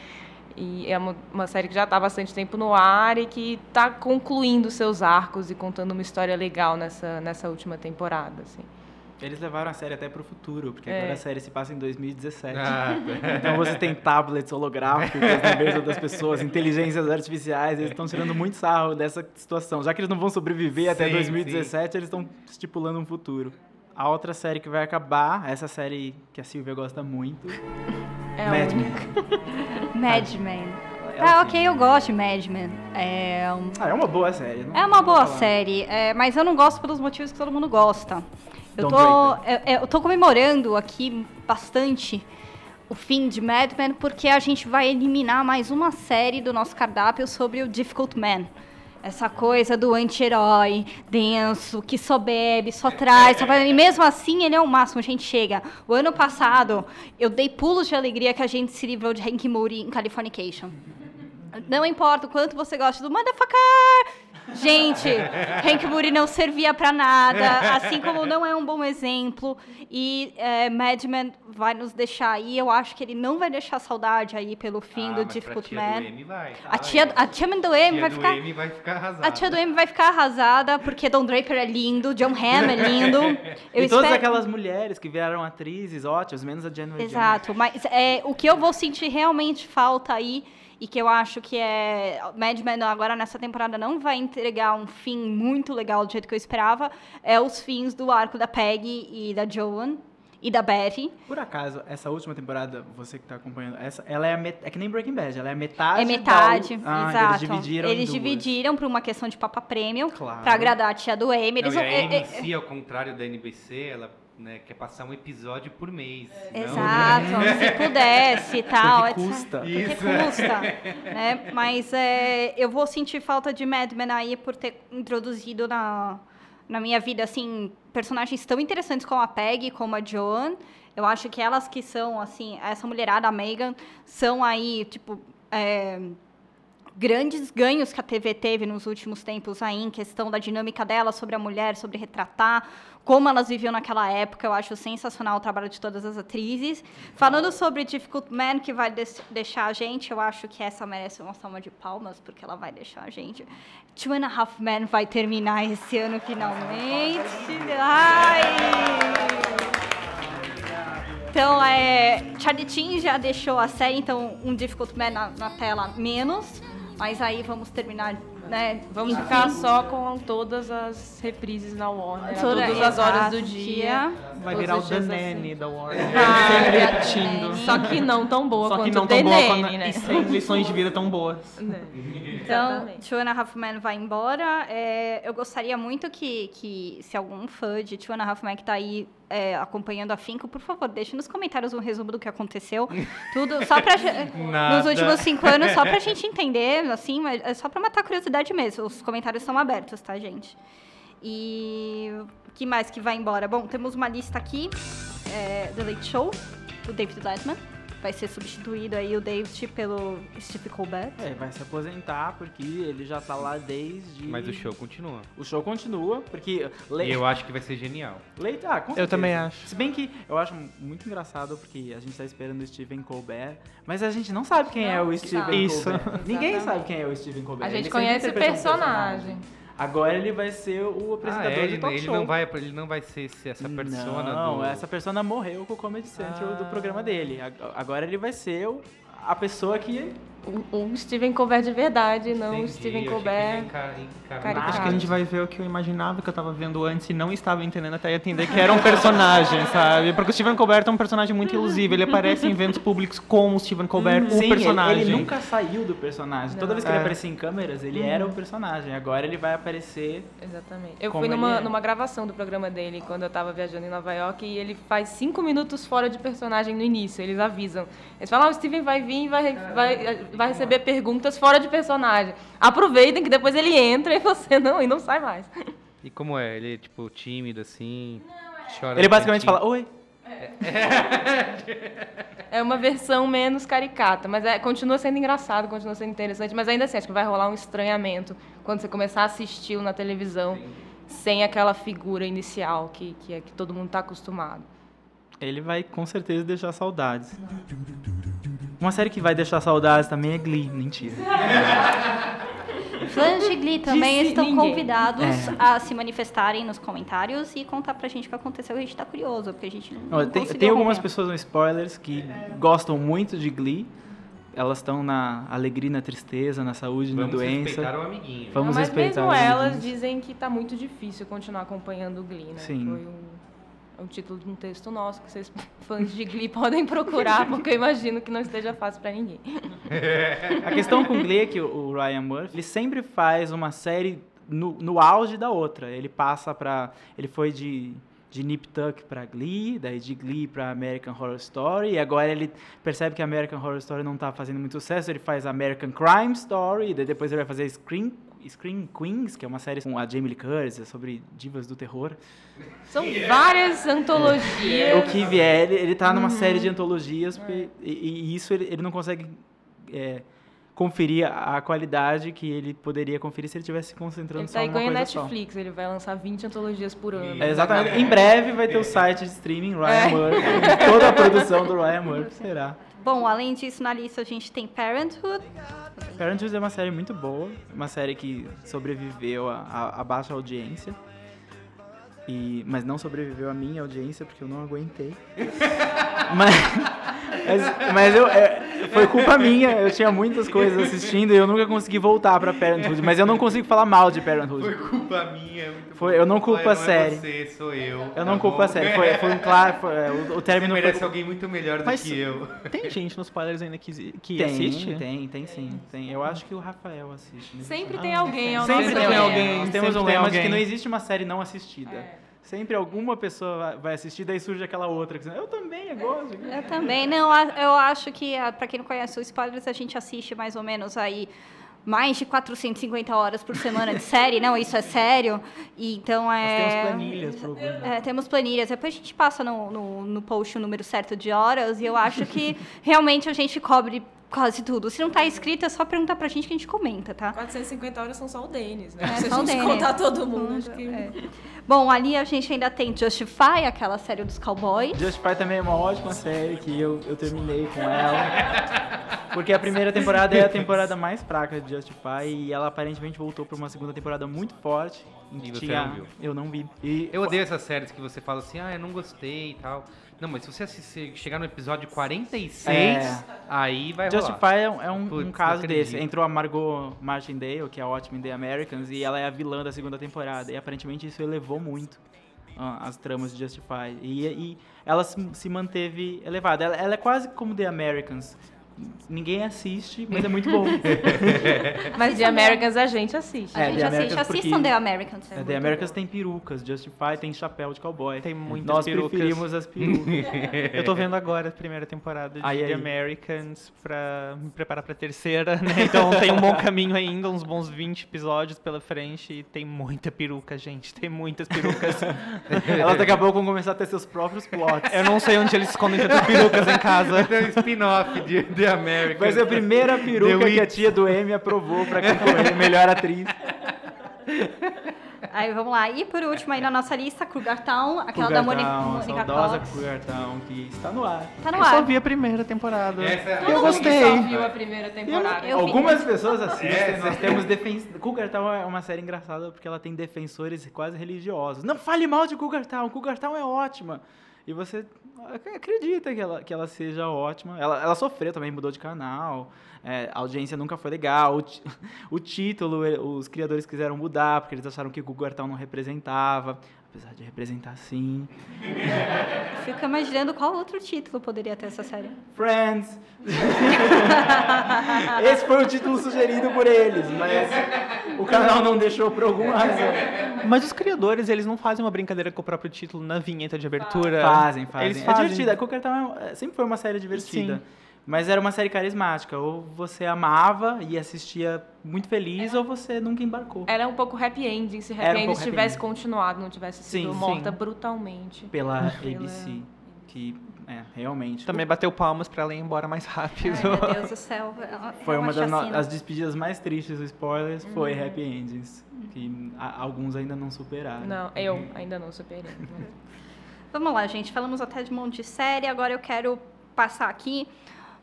E é uma, uma série que já está há bastante tempo no ar e que está concluindo seus arcos e contando uma história legal nessa, nessa última temporada, assim. Eles levaram a série até pro futuro, porque É. agora a série se passa em 2017. Ah, <laughs> Então você tem tablets holográficos na mesa das pessoas, inteligências artificiais, eles estão tirando muito sarro dessa situação. Já que eles não vão sobreviver até Sim, 2017, eles estão estipulando um futuro. A outra série que vai acabar, essa série que a Silvia gosta muito, É a <laughs> Mad Men. Mad Men. Tá, tem- ok, eu gosto de Mad Men. É, um- Ah, é uma boa série. não É uma boa falar. série, é, mas eu não gosto pelos motivos que todo mundo gosta. Eu tô, é, é, eu tô comemorando aqui bastante o fim de Mad Men porque a gente vai eliminar mais uma série do nosso cardápio sobre o Difficult Man. Essa coisa do anti-herói, denso, que só bebe, só traz, só faz... E mesmo assim, ele é o máximo, a gente chega. O ano passado, eu dei pulos de alegria que a gente se livrou de Hank Moody em Californication. Não importa o quanto você gosta do motherfucker, Gente, Hank Moody não servia pra nada, assim como não é um bom exemplo. E é, Mad Men vai nos deixar aí. Eu acho que ele não vai deixar saudade aí pelo fim Ah, do mas Difficult Man. Do M vai. A tia, a tia do M vai do ficar. M vai ficar arrasada. A tia do M vai ficar arrasada, porque Don Draper é lindo, John Hamm é lindo. <laughs> Eu e todas espero- aquelas mulheres que viraram atrizes ótimas, menos a Jennifer Exato, mas é, o que eu vou sentir realmente falta aí, e que eu acho que é. Mad Men agora nessa temporada não vai entregar um fim muito legal do jeito que eu esperava, é os fins do arco da Peggy e da Joan e da Betty. Por acaso, essa última temporada, você que tá acompanhando, essa, ela é, a met- é que nem Breaking Bad, ela é a metade É metade, da... Ah, exato. Eles dividiram em Eles duas. dividiram por uma questão de Papa Premium, Claro. pra agradar a tia do Amy. Eles Não, vão- e a é- é- NBC, ao contrário da NBC, ela né, quer passar um episódio por mês. senão- Exato, se pudesse e <laughs> tal. Porque etc. custa. Porque Isso. custa. <laughs> né? Mas é, eu vou sentir falta de Mad Men aí por ter introduzido na, na minha vida, assim, personagens tão interessantes como a Peggy, como a Joan. Eu acho que elas que são, assim, essa mulherada, a Megan, são aí, tipo, é, grandes ganhos que a TV teve nos últimos tempos aí, em questão da dinâmica dela sobre a mulher, sobre retratar como elas viviam naquela época. Eu acho sensacional o trabalho de todas as atrizes. Falando sobre Difficult Man, que vai deixar a gente, eu acho que essa merece uma salva de palmas, porque ela vai deixar a gente. Two and a Half Men vai terminar esse ano finalmente. Ai! Então, é, Charlie Chin já deixou a série, então um Difficult Man na, na tela menos. Mas aí vamos terminar, né? Vamos enfim, ficar só com todas as reprises na Warner, toda- todas as horas do dia. Vai todos virar o dias Danene assim. da Warner. Vai, Sempre a repetindo. Danene. Só que não tão boa Só que quanto não o tão boa Denene, quando, né? e sem lições de vida tão boas. Né? Então, Exatamente. Two and a Half Men vai embora. É, eu gostaria muito que, que, se algum fã de Two and a Half Men que tá aí é, acompanhando a Finco, por favor, deixe nos comentários um resumo do que aconteceu. <laughs> Tudo, só pra... Nos últimos cinco anos, só pra <laughs> gente entender, assim, mas é só pra matar a curiosidade mesmo. Os comentários são abertos, tá, gente? E o que mais que vai embora? Bom, temos uma lista aqui. É, The Late Show, do David Letterman. Vai ser substituído aí o David pelo Steve Colbert. É, vai se aposentar porque ele já tá lá desde... Mas o show continua. O show continua, porque... Le... E eu acho que vai ser genial. Leite, ah, com Eu também acho. Se bem que eu acho muito engraçado porque a gente tá esperando o Steven Colbert, mas a gente não sabe quem é Não o Steven sabe. Isso. Colbert. Ninguém sabe quem é o Steven Colbert. A Ele gente sempre conhece o interpretou um personagem. Agora ele vai ser o Ah, apresentador é, de ele, talk ele show. não vai, ele não vai ser essa persona Não, do... essa persona morreu com o Comedy Central do Ah. programa dele. Ag- Agora ele vai ser a pessoa que... O, o Steven Colbert de verdade, não Entendi, o Steven Colbert. ele encar-. Acho que a gente vai ver o que eu imaginava que eu tava vendo antes e não estava entendendo até entender que era um personagem, <laughs> sabe? Porque o Steven Colbert é um personagem muito ilusivo. Ele aparece em eventos públicos como o Steven Colbert, o Sim, ele- personagem. Ele, nunca saiu do personagem. Toda Não. vez que ele É. aparecia em câmeras, ele era o personagem. Agora ele vai aparecer... Exatamente. Eu Como fui ele numa, é. numa gravação do programa dele quando eu tava viajando em Nova York e ele faz cinco minutos fora de personagem no início. Eles avisam. Eles falam: ah, o Steven vai vir e vai, vai, vai receber perguntas fora de personagem. Aproveitem que depois ele entra e você não, e não sai mais. E como é? Ele é, tipo, tímido, assim, chora Ele no basicamente fala, oi, É uma versão menos caricata, mas é, continua sendo engraçado, continua sendo interessante, mas ainda assim, acho que vai rolar um estranhamento quando você começar a assisti-lo na televisão sem aquela figura inicial que, que, é, que todo mundo está acostumado. ele vai com certeza deixar saudades. Uma série que vai deixar saudades também é Glee. Mentira. Fãs de Glee também Disse estão ninguém. convidados É. a se manifestarem nos comentários e contar pra gente o que aconteceu. A gente tá curioso, porque a gente não, Olha, não tem, tem algumas pessoas no spoilers que gostam muito de Glee. Elas estão na alegria, na tristeza, na saúde, e na Vamos doença. respeitar o amiguinho. Vamos Não, mas respeitar mesmo elas dizem que está muito difícil continuar acompanhando o Glee, né? Sim. Um título de um texto nosso que vocês <laughs> fãs de Glee podem procurar, porque eu imagino que não esteja fácil para ninguém. <laughs> A questão com Glee é que o o Ryan Murphy, ele sempre faz uma série no, no auge da outra. Ele passa pra... Ele foi de, de Nip Tuck pra Glee, daí de Glee pra American Horror Story, e agora ele percebe que American Horror Story não tá fazendo muito sucesso, ele faz American Crime Story, daí depois ele vai fazer Scream, Scream Queens, que é uma série com a Jamie Lee Curtis, é sobre divas do terror. São várias antologias. O que vier, ele, ele tá numa série de antologias, porque- e, e isso ele, ele não consegue é, conferir a qualidade que ele poderia conferir se ele tivesse se concentrando Ele só tá numa coisa só. Netflix, ele vai lançar 20 antologias por ano. É, exatamente. Em breve vai ter o site de streaming Ryan Murphy. Toda a produção do Ryan Murphy <laughs> será. Bom, além disso, na lista a gente tem Parenthood. Parenthood é uma série muito boa, uma série que sobreviveu a baixa audiência. E, mas não sobreviveu a minha audiência porque eu não aguentei. <laughs> mas mas, mas eu, é, foi culpa minha, eu tinha muitas coisas assistindo e eu nunca consegui voltar pra Parenthood. Mas eu não consigo falar mal de Parenthood. Foi culpa minha. é muito Foi- eu não culpo a não série. É você, sou eu. Eu tá não culpo a série. Foi, foi um claro. foi- é, o, o Você término foi. merece alguém muito melhor do Mas- que eu. Tem gente nos spoilers ainda que, que Tem, assiste? tem, tem sim. Tem. Eu acho que o Rafael assiste. né? Sempre tem alguém ao Sempre tem alguém. Temos um lema de que não existe uma série não assistida. É. Sempre alguma pessoa vai- assistir, daí surge aquela outra que diz, eu também eu gosto. Eu também. Não, eu acho que, pra quem não conhece o Spoilers, a gente assiste mais ou menos aí mais de 450 horas por semana de série. Não, isso é sério. E, então Nós é. temos planilhas algum. É, temos planilhas. Depois a gente passa no, no, no post o número certo de horas e eu acho que realmente a gente cobre quase tudo. Se não tá escrito, é só perguntar pra gente que a gente comenta, tá? 450 horas são só o Denis, né? É, Se a só o gente Denis. contar todo mundo, acho que... É. Bom, ali a gente ainda tem Justify, aquela série dos cowboys. Justify também é uma ótima série que eu, eu terminei com ela. Porque a primeira temporada é a temporada mais fraca de Justify e ela aparentemente voltou pra uma segunda temporada muito forte. em que E você tinha- não viu? Eu não vi. E Eu odeio essas séries que você fala assim, ah, eu não gostei e tal. Não, mas se você chegar no episódio 46, É. aí vai rolar. Justify é um, é um- um caso desse. Entrou a Margot Martindale, que é ótima em The Americans, e ela é a vilã da segunda temporada. E aparentemente isso elevou muito as tramas de Justify. E, e ela se, se manteve elevada. Ela, ela é quase como The Americans. Ninguém assiste, mas é muito bom. <laughs> Mas de Americans a gente assiste. A É, gente The assiste, Americans, assistam The Americans. É, muito The Americans bom. tem perucas, Justify tem chapéu de cowboy. Tem muitas Nós perucas. preferimos as perucas. <laughs> Eu tô vendo agora a primeira temporada de Aí, The aí. Americans pra me preparar pra terceira, né? Então tem um bom caminho ainda, uns bons 20 episódios pela frente e tem muita peruca, gente. Tem muitas perucas. <laughs> Elas daqui a pouco vão começar a ter seus próprios plots. Eu não sei onde eles escondem tantas perucas em casa. Tem um spin-off de The American. Vai ser a primeira peruca que a tia do M aprovou pra concorrer melhor atriz. <laughs> Aí vamos lá. E por último aí na nossa lista, Cougar Town, aquela da Moni- Cougar Town, a Mônica saudosa Cox. Cougar Town, que está no ar. Tá no Eu só ar. vi a primeira temporada. Essa é- Eu gostei. só viu a primeira temporada. Eu. Algumas pessoas assistem, É, nós temos defensores... Cougar Town é uma série engraçada porque ela tem defensores quase religiosos. Não fale mal de Cougar Town, Cougar Town é ótima. E você acredita que ela, que ela seja ótima. Ela, ela sofreu também, mudou de canal. É, a audiência nunca foi legal. O, <laughs> o título, eh, os criadores quiseram mudar porque eles acharam que Cougar Town não representava. Apesar de representar sim. <laughs> Fico imaginando qual outro título poderia ter essa série. Friends. <laughs> Esse foi o título sugerido por eles, mas o canal não deixou por alguma razão. Mas os criadores, eles não fazem uma brincadeira com o próprio título na vinheta de abertura. Fazem, fazem. Eles É fazem. divertida. A Cooker Town é- sempre foi uma série divertida. Sim. Mas era uma série carismática. Ou você amava e assistia muito feliz, ou você nunca embarcou. Era um pouco happy ending, se Era happy um ending happy tivesse ending. continuado, não tivesse Sim, sido sim. morta brutalmente. Pela Pela- ABC. Que, é, realmente. Também bateu palmas pra ela ir embora mais rápido. Ai, meu Deus <laughs> do céu. ela- Foi é uma das no- as despedidas mais tristes do spoilers, foi Happy Endings. Que a- alguns ainda não superaram. Não, eu ainda não superei. Vamos lá, gente. Falamos até de um monte de série. Agora eu quero passar aqui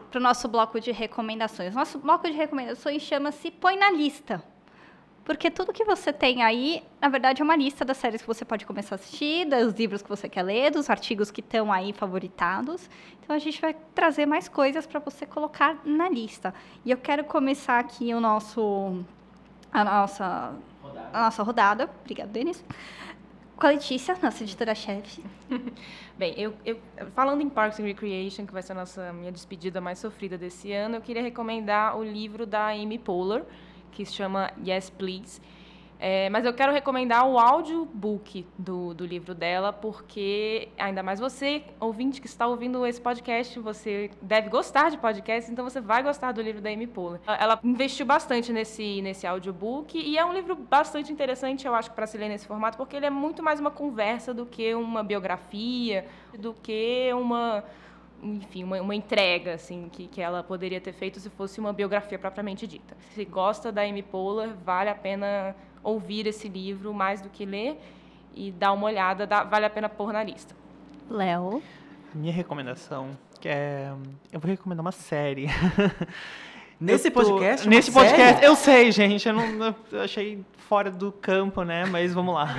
para o nosso bloco de recomendações. Nosso bloco de recomendações chama-se Põe na Lista. Porque tudo que você tem aí, na verdade, é uma lista das séries que você pode começar a assistir, dos livros que você quer ler, dos artigos que estão aí favoritados. Então a gente vai trazer mais coisas para você colocar na lista. E eu quero começar aqui o nosso a nossa a nossa rodada. Obrigada, Denis. Com a Letícia, nossa editora-chefe. <laughs> Bem, eu, eu- falando em Parks and Recreation, que vai ser a nossa minha despedida mais sofrida desse ano, eu queria recomendar o livro da Amy Poehler, que se chama Yes Please. É, mas eu quero recomendar o audiobook do, do livro dela, porque ainda mais você, ouvinte que está ouvindo esse podcast, você deve gostar de podcast, então você vai gostar do livro da Amy Poehler. Ela- Ela investiu bastante nesse, nesse audiobook e é um livro bastante interessante, eu acho, para se ler nesse formato, porque ele é muito mais uma conversa do que uma biografia, do que uma enfim, uma, uma entrega assim que, que ela poderia ter feito se fosse uma biografia propriamente dita. Se gosta da Amy Poehler, vale a pena ouvir esse livro mais do que ler e dar uma olhada, dá, vale a pena pôr na lista. Léo? Minha recomendação que é. Eu vou recomendar uma série. <laughs> Nesse tô- podcast? Nesse podcast, série? eu sei, gente. Eu não eu achei fora do campo, né? Mas vamos lá. <laughs>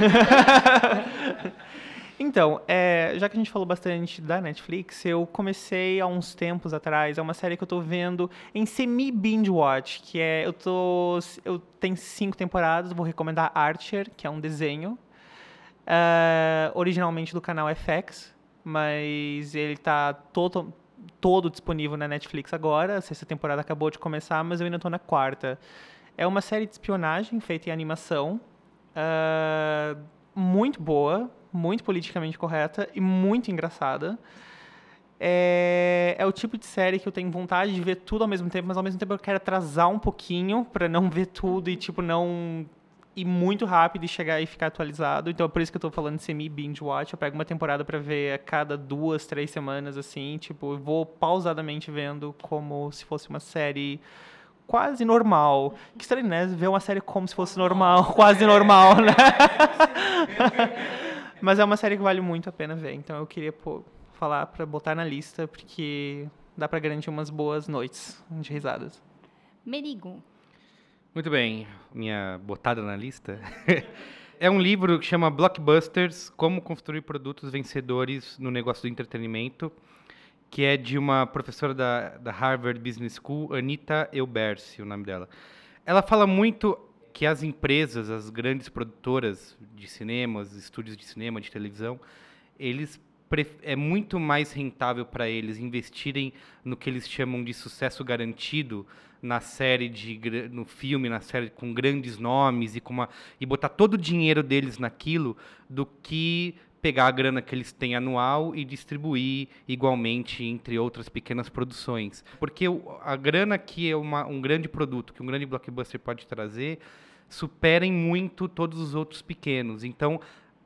então, é, já que a gente falou bastante da Netflix, eu comecei há uns tempos atrás. É uma série que eu tô vendo em semi-binge watch, que é. Eu tô. Eu tenho cinco temporadas, vou recomendar Archer, que é um desenho. ah, originalmente do canal FX, mas ele tá todo, todo disponível na Netflix agora. A sexta temporada acabou de começar, mas eu ainda tô na quarta. É uma série de espionagem feita em animação. ah, muito boa, muito politicamente correta e muito engraçada. É, é o tipo de série que eu tenho vontade de ver tudo ao mesmo tempo, mas ao mesmo tempo eu quero atrasar um pouquinho pra não <laughs> ver tudo e tipo não ir muito rápido e chegar e ficar atualizado. Então é por isso que eu tô falando semi-binge watch. Eu pego uma temporada pra ver a cada duas, três semanas, assim. Tipo, eu vou pausadamente vendo como se fosse uma série quase normal. Que estranho, né? Ver uma série como se fosse normal, <laughs> quase normal, né? <laughs> Mas é uma série que vale muito a pena ver. Então eu queria pô, falar pra botar na lista, porque dá pra garantir umas boas noites de risadas. Merigo. Muito bem, minha botada na lista. <laughs> é um livro que chama Blockbusters: Como Construir Produtos Vencedores no Negócio do Entretenimento, que é de uma professora da, da Harvard Business School, Anita Elbersi, o nome dela. Ela fala muito que as empresas, as grandes produtoras de cinema, os estúdios de cinema, de televisão, eles é muito mais rentável para eles investirem no que eles chamam de sucesso garantido na série de no filme, na série com grandes nomes e com uma e botar todo o dinheiro deles naquilo do que pegar a grana que eles têm anual e distribuir igualmente entre outras pequenas produções. Porque a grana que é uma- um grande produto, que um grande blockbuster pode trazer, superem muito todos os outros pequenos. Então,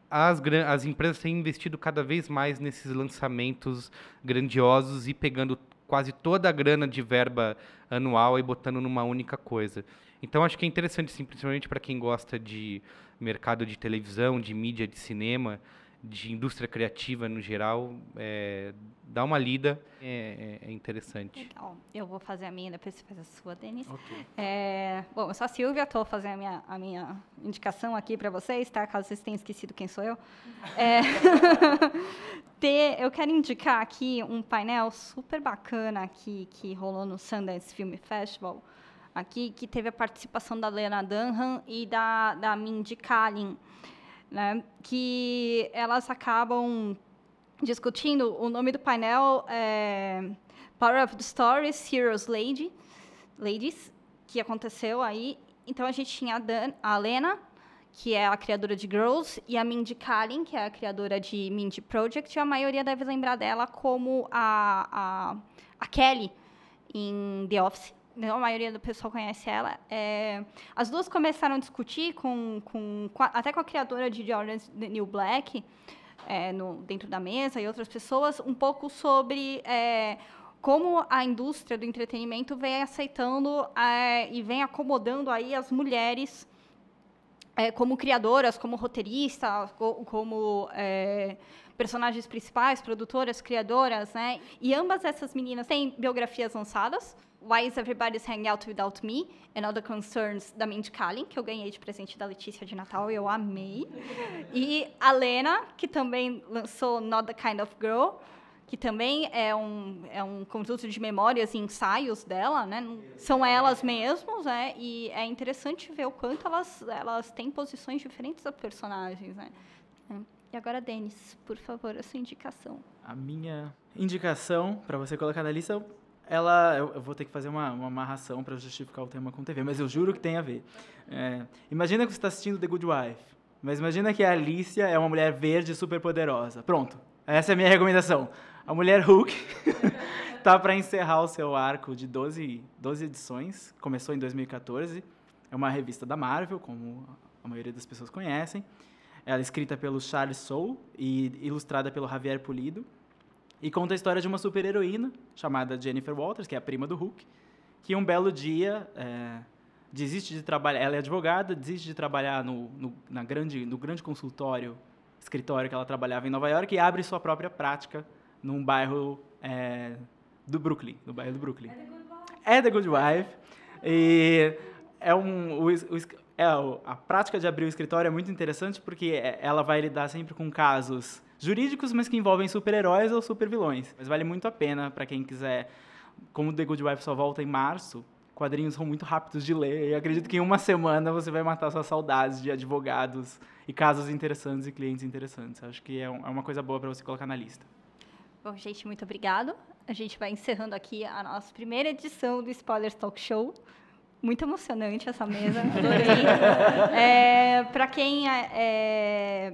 as, as empresas têm investido cada vez mais nesses lançamentos grandiosos e pegando quase toda a grana de verba anual e botando numa única coisa. Então, acho que é interessante, sim, principalmente para quem gosta de mercado de televisão, de mídia, de cinema, de indústria criativa no geral, é, dá uma lida, é, é- é interessante. Legal. Eu vou fazer a minha, depois você faz a sua, Denis. Ok. É, bom, eu sou a Silvia, estou fazendo a minha, a minha indicação aqui para vocês, tá? Caso vocês tenham esquecido quem sou eu. É, <laughs> ter- eu quero indicar aqui um painel super bacana aqui, que rolou no Sundance Film Festival, aqui, que teve a participação da Lena Dunham e da, da Mindy Kaling, né? Que elas acabam discutindo, o nome do painel é Power of the Stories, Heroes Lady, Ladies, que aconteceu aí. Então a gente tinha a, Dan, a Lena, que é a criadora de Girls, e a Mindy Kaling, que é a criadora de Mindy Project. A maioria deve lembrar dela como a, a, a Kelly em The Office. Não, a maioria do pessoal conhece ela. É, as duas começaram a discutir com, com, com até com a criadora de The Orange New Black, é, no, dentro da mesa e outras pessoas, um pouco sobre é, como a indústria do entretenimento vem aceitando é, e vem acomodando aí as mulheres é, como criadoras, como roteiristas, co- como é, personagens principais, produtoras, criadoras, né? E ambas essas meninas têm biografias lançadas. Why is Everybody's Hanging Out Without Me? And Other Concerns, da Mindy Kaling, que eu ganhei de presente da Letícia de Natal eu amei. E a Lena, que também lançou Not the Kind of Girl, que também é um, é um conjunto de memórias e ensaios dela, né? São elas mesmas, né? E é interessante ver o quanto elas, elas têm posições diferentes das personagens, né? É. E agora, Denis, por favor, a sua indicação. A minha indicação para você colocar na lista, ela, eu, eu vou ter que fazer uma, uma amarração para justificar o tema com TV, mas eu juro que tem a ver. É, imagina que você está assistindo The Good Wife, mas imagina que a Alicia é uma mulher verde super poderosa. Pronto, essa é a minha recomendação. A mulher Hulk <laughs> tá para encerrar o seu arco de 12, 12 edições, começou em 2014. É uma revista da Marvel, como a maioria das pessoas conhecem. Ela é escrita pelo Charles Soule e ilustrada pelo Javier Pulido. E conta a história de uma super-heroína chamada Jennifer Walters, que é a prima do Hulk, que um belo dia é, desiste de trabalhar. Ela é advogada, desiste de trabalhar no, no, na grande, no grande consultório, escritório que ela trabalhava em Nova York e abre sua própria prática num bairro é, do Brooklyn, no bairro do Brooklyn. É The Good Wife. E é um, o, o, é, a prática de abrir o escritório é muito interessante porque é, ela vai lidar sempre com casos jurídicos, mas que envolvem super-heróis ou super-vilões. Mas vale muito a pena para quem quiser. Como The Good Wife só volta em março, quadrinhos são muito rápidos de ler. E acredito que em uma semana você vai matar suas saudades de advogados e casos interessantes e clientes interessantes. Acho que é, é uma coisa boa para você colocar na lista. Bom, gente, muito obrigado. A gente vai encerrando aqui a nossa primeira edição do Spoilers Talk Show. Muito emocionante essa mesa, <laughs> adorei. é, Para quem é, é,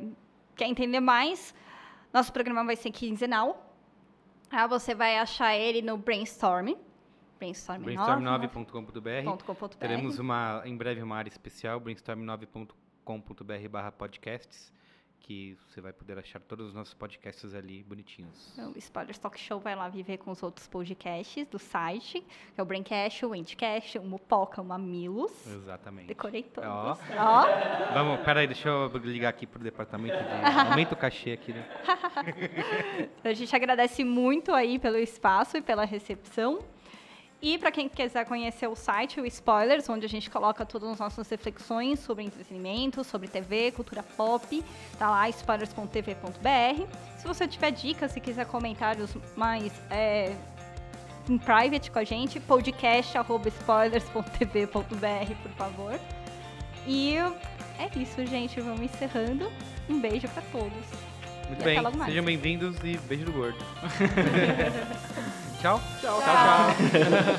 quer entender mais, nosso programa vai ser quinzenal. Ah, você vai achar ele no Brainstorm. Brainstorm, brainstorm9.com.br. Teremos uma, em breve uma área especial, brainstorm9.com.br podcasts que você vai poder achar todos os nossos podcasts ali bonitinhos. O Spoilers Talk Show vai lá viver com os outros podcasts do site, que é o Braincast, o Endcast, o Mupoca, o Mamilos. Exatamente. Decorei todos. Ó. Ó. <laughs> Vamos, peraí, deixa eu ligar aqui pro departamento de... Aumenta o <laughs> cachê aqui, né? a gente agradece muito aí pelo espaço e pela recepção. E para quem quiser conhecer o site, o Spoilers, onde a gente coloca todas as nossas reflexões sobre entretenimento, sobre TV, cultura pop, tá lá, spoilers.tv.br. Se você tiver dicas, se quiser comentários mais é, em private com a gente, podcast.spoilers.tv.br, por favor. E é isso, gente. Vamos encerrando. Um beijo para todos. Muito e bem. Sejam bem-vindos e beijo do gordo. <laughs> Tchau. Tchau, tchau. tchau. tchau.